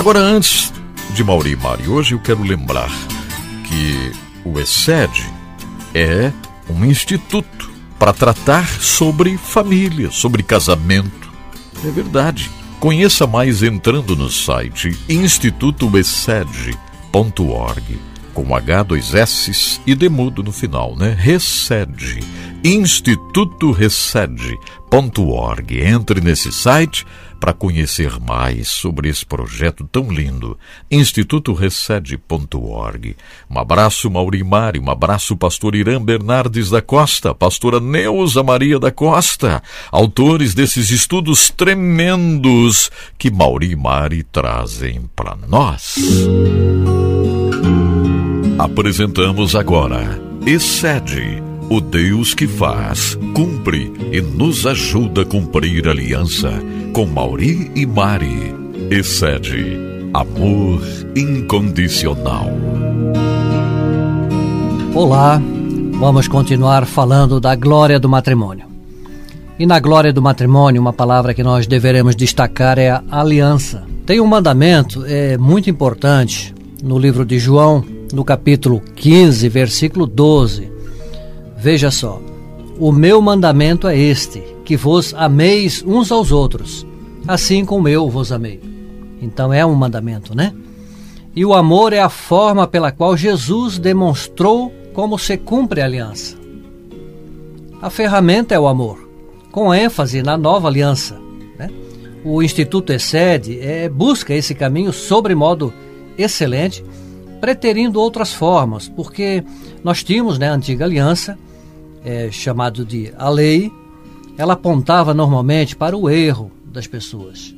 Agora, antes de Mauri e Mari, hoje eu quero lembrar que o ESED é um instituto para tratar sobre família, sobre casamento. É verdade. Conheça mais entrando no site institutoesed.org com H, dois S e demudo no final, né? Recede. Institutorecede.org. Entre nesse site para conhecer mais sobre esse projeto tão lindo. institutorecede.org. Um abraço, Maurimari, um abraço, pastor Irã Bernardes da Costa, pastora Neuza Maria da Costa, autores desses estudos tremendos que Maurimari trazem para nós. Apresentamos agora Excede, o Deus que faz, cumpre e nos ajuda a cumprir aliança com Mauri e Mari. Excede, amor incondicional. Olá, vamos continuar falando da glória do matrimônio. E na glória do matrimônio, uma palavra que nós deveremos destacar é a aliança. Tem um mandamento é muito importante no livro de João, no capítulo 15, versículo 12. Veja só: O meu mandamento é este, que vos ameis uns aos outros, assim como eu vos amei. Então é um mandamento, né? E o amor é a forma pela qual Jesus demonstrou como se cumpre a aliança. A ferramenta é o amor, com ênfase na nova aliança. Né? O Instituto Excede é, busca esse caminho sobre modo excelente preterindo outras formas, porque nós tínhamos né, a antiga aliança, é, chamado de a lei, ela apontava normalmente para o erro das pessoas.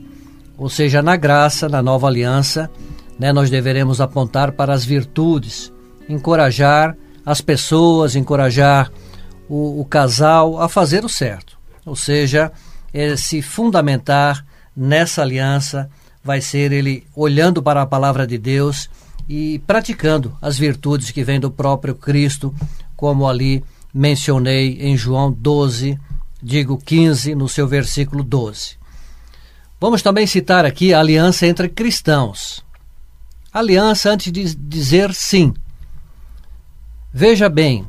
Ou seja, na graça, na nova aliança, né, nós deveremos apontar para as virtudes, encorajar as pessoas, encorajar o, o casal a fazer o certo. Ou seja, se fundamentar nessa aliança vai ser ele olhando para a palavra de Deus e praticando as virtudes que vêm do próprio Cristo, como ali mencionei em João 12, digo 15, no seu versículo 12. Vamos também citar aqui a aliança entre cristãos. Aliança antes de dizer sim. Veja bem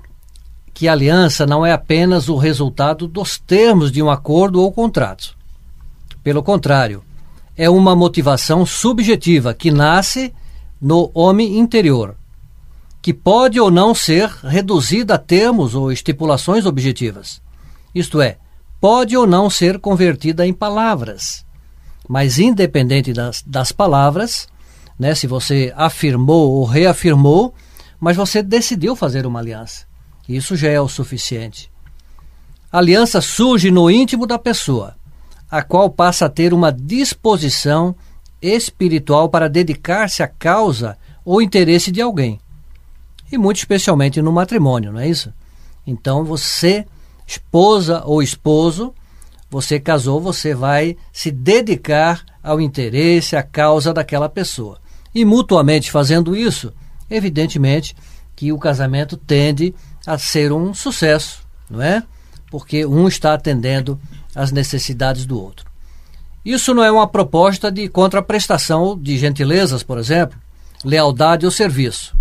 que aliança não é apenas o resultado dos termos de um acordo ou contrato. Pelo contrário, é uma motivação subjetiva que nasce no homem interior, que pode ou não ser reduzida a termos ou estipulações objetivas. Isto é, pode ou não ser convertida em palavras. Mas independente das, das palavras, né, se você afirmou ou reafirmou, mas você decidiu fazer uma aliança. Isso já é o suficiente. A aliança surge no íntimo da pessoa, a qual passa a ter uma disposição espiritual para dedicar-se à causa ou interesse de alguém. E muito especialmente no matrimônio, não é isso? Então você, esposa ou esposo, você casou, você vai se dedicar ao interesse, à causa daquela pessoa. E mutuamente fazendo isso, evidentemente que o casamento tende a ser um sucesso, não é? Porque um está atendendo às necessidades do outro. Isso não é uma proposta de contraprestação de gentilezas, por exemplo, lealdade ou serviço.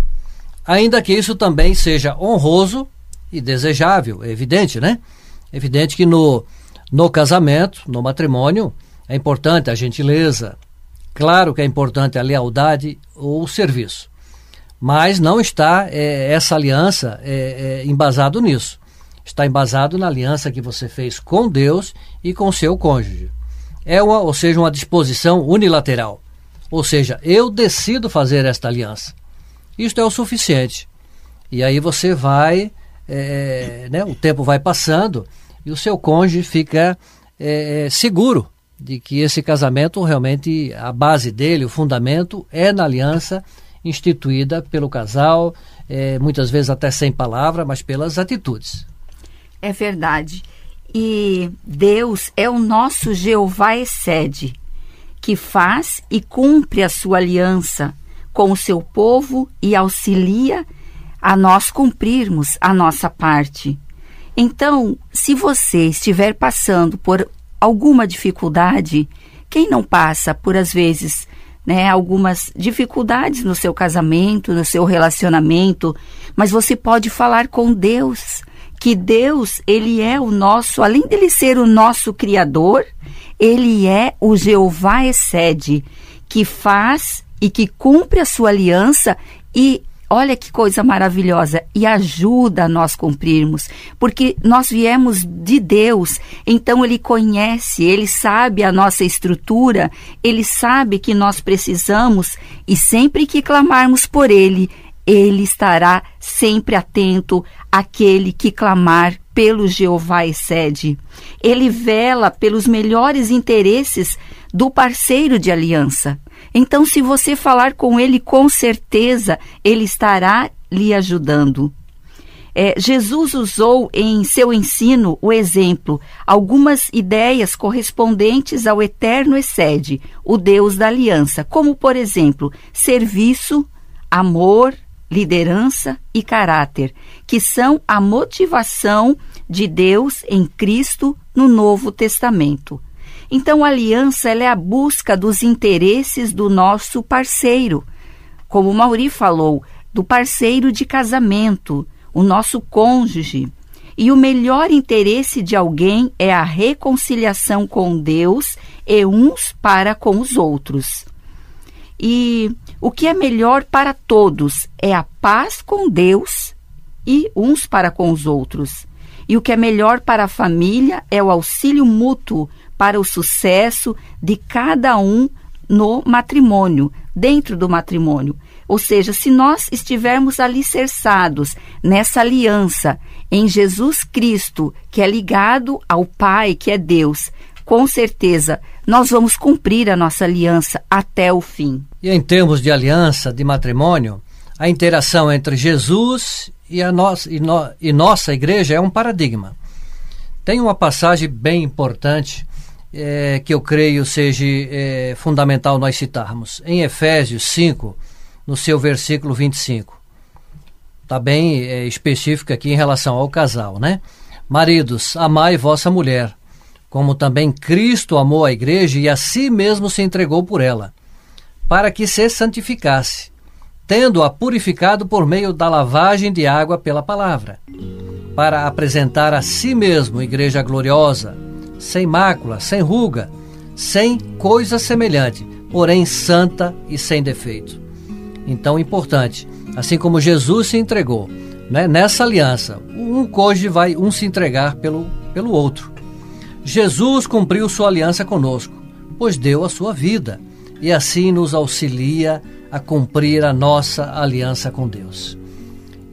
Ainda que isso também seja honroso e desejável, é evidente, né? É evidente que no, no casamento, no matrimônio, é importante a gentileza, claro que é importante a lealdade ou o serviço. Mas não está é, essa aliança é, é, embasado nisso. Está embasado na aliança que você fez com Deus e com seu cônjuge é uma, ou seja, uma disposição unilateral. Ou seja, eu decido fazer esta aliança. Isto é o suficiente. E aí você vai, é, né, o tempo vai passando e o seu cônjuge fica é, seguro de que esse casamento realmente, a base dele, o fundamento, é na aliança instituída pelo casal, é, muitas vezes até sem palavra, mas pelas atitudes. É verdade. E Deus é o nosso Jeová Excede, que faz e cumpre a sua aliança com o seu povo e auxilia a nós cumprirmos a nossa parte. Então, se você estiver passando por alguma dificuldade, quem não passa por às vezes né, algumas dificuldades no seu casamento, no seu relacionamento, mas você pode falar com Deus, que Deus, ele é o nosso, além dele ser o nosso criador, ele é o Jeová excede, que faz e que cumpre a sua aliança e Olha que coisa maravilhosa e ajuda a nós cumprirmos, porque nós viemos de Deus, então Ele conhece, Ele sabe a nossa estrutura, Ele sabe que nós precisamos e sempre que clamarmos por Ele, Ele estará sempre atento àquele que clamar pelo Jeová excede. Ele vela pelos melhores interesses do parceiro de aliança. Então, se você falar com ele, com certeza ele estará lhe ajudando. É, Jesus usou em seu ensino o exemplo, algumas ideias correspondentes ao eterno excede, o Deus da aliança, como, por exemplo, serviço, amor, liderança e caráter, que são a motivação de Deus em Cristo no Novo Testamento. Então, a aliança é a busca dos interesses do nosso parceiro. Como o Mauri falou, do parceiro de casamento, o nosso cônjuge. E o melhor interesse de alguém é a reconciliação com Deus e uns para com os outros. E o que é melhor para todos é a paz com Deus e uns para com os outros. E o que é melhor para a família é o auxílio mútuo para o sucesso de cada um no matrimônio, dentro do matrimônio. Ou seja, se nós estivermos alicerçados nessa aliança em Jesus Cristo, que é ligado ao Pai, que é Deus, com certeza nós vamos cumprir a nossa aliança até o fim. E em termos de aliança, de matrimônio, a interação entre Jesus e, a no e, no e nossa igreja é um paradigma. Tem uma passagem bem importante é, que eu creio seja é, fundamental nós citarmos. Em Efésios 5, no seu versículo 25. Está bem é, específico aqui em relação ao casal, né? Maridos, amai vossa mulher, como também Cristo amou a igreja e a si mesmo se entregou por ela, para que se santificasse, tendo-a purificado por meio da lavagem de água pela palavra, para apresentar a si mesmo igreja gloriosa, sem mácula, sem ruga, sem coisa semelhante, porém santa e sem defeito. Então, importante, assim como Jesus se entregou, né, nessa aliança, um cônjuge vai um se entregar pelo, pelo outro. Jesus cumpriu sua aliança conosco, pois deu a sua vida e assim nos auxilia a cumprir a nossa aliança com Deus.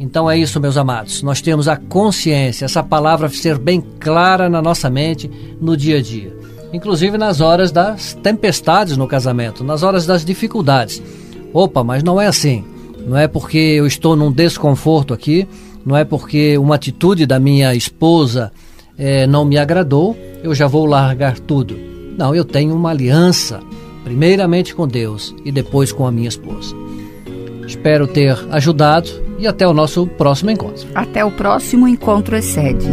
Então é isso, meus amados. Nós temos a consciência, essa palavra ser bem clara na nossa mente no dia a dia. Inclusive nas horas das tempestades no casamento, nas horas das dificuldades. Opa, mas não é assim. Não é porque eu estou num desconforto aqui, não é porque uma atitude da minha esposa é, não me agradou, eu já vou largar tudo. Não, eu tenho uma aliança, primeiramente com Deus e depois com a minha esposa. Espero ter ajudado e até o nosso próximo encontro. Até o próximo encontro Excede.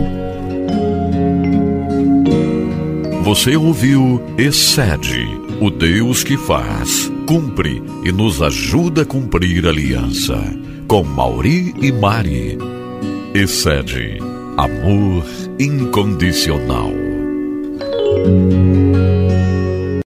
Você ouviu Excede, o Deus que faz, cumpre e nos ajuda a cumprir a aliança. Com Mauri e Mari. Excede, amor incondicional.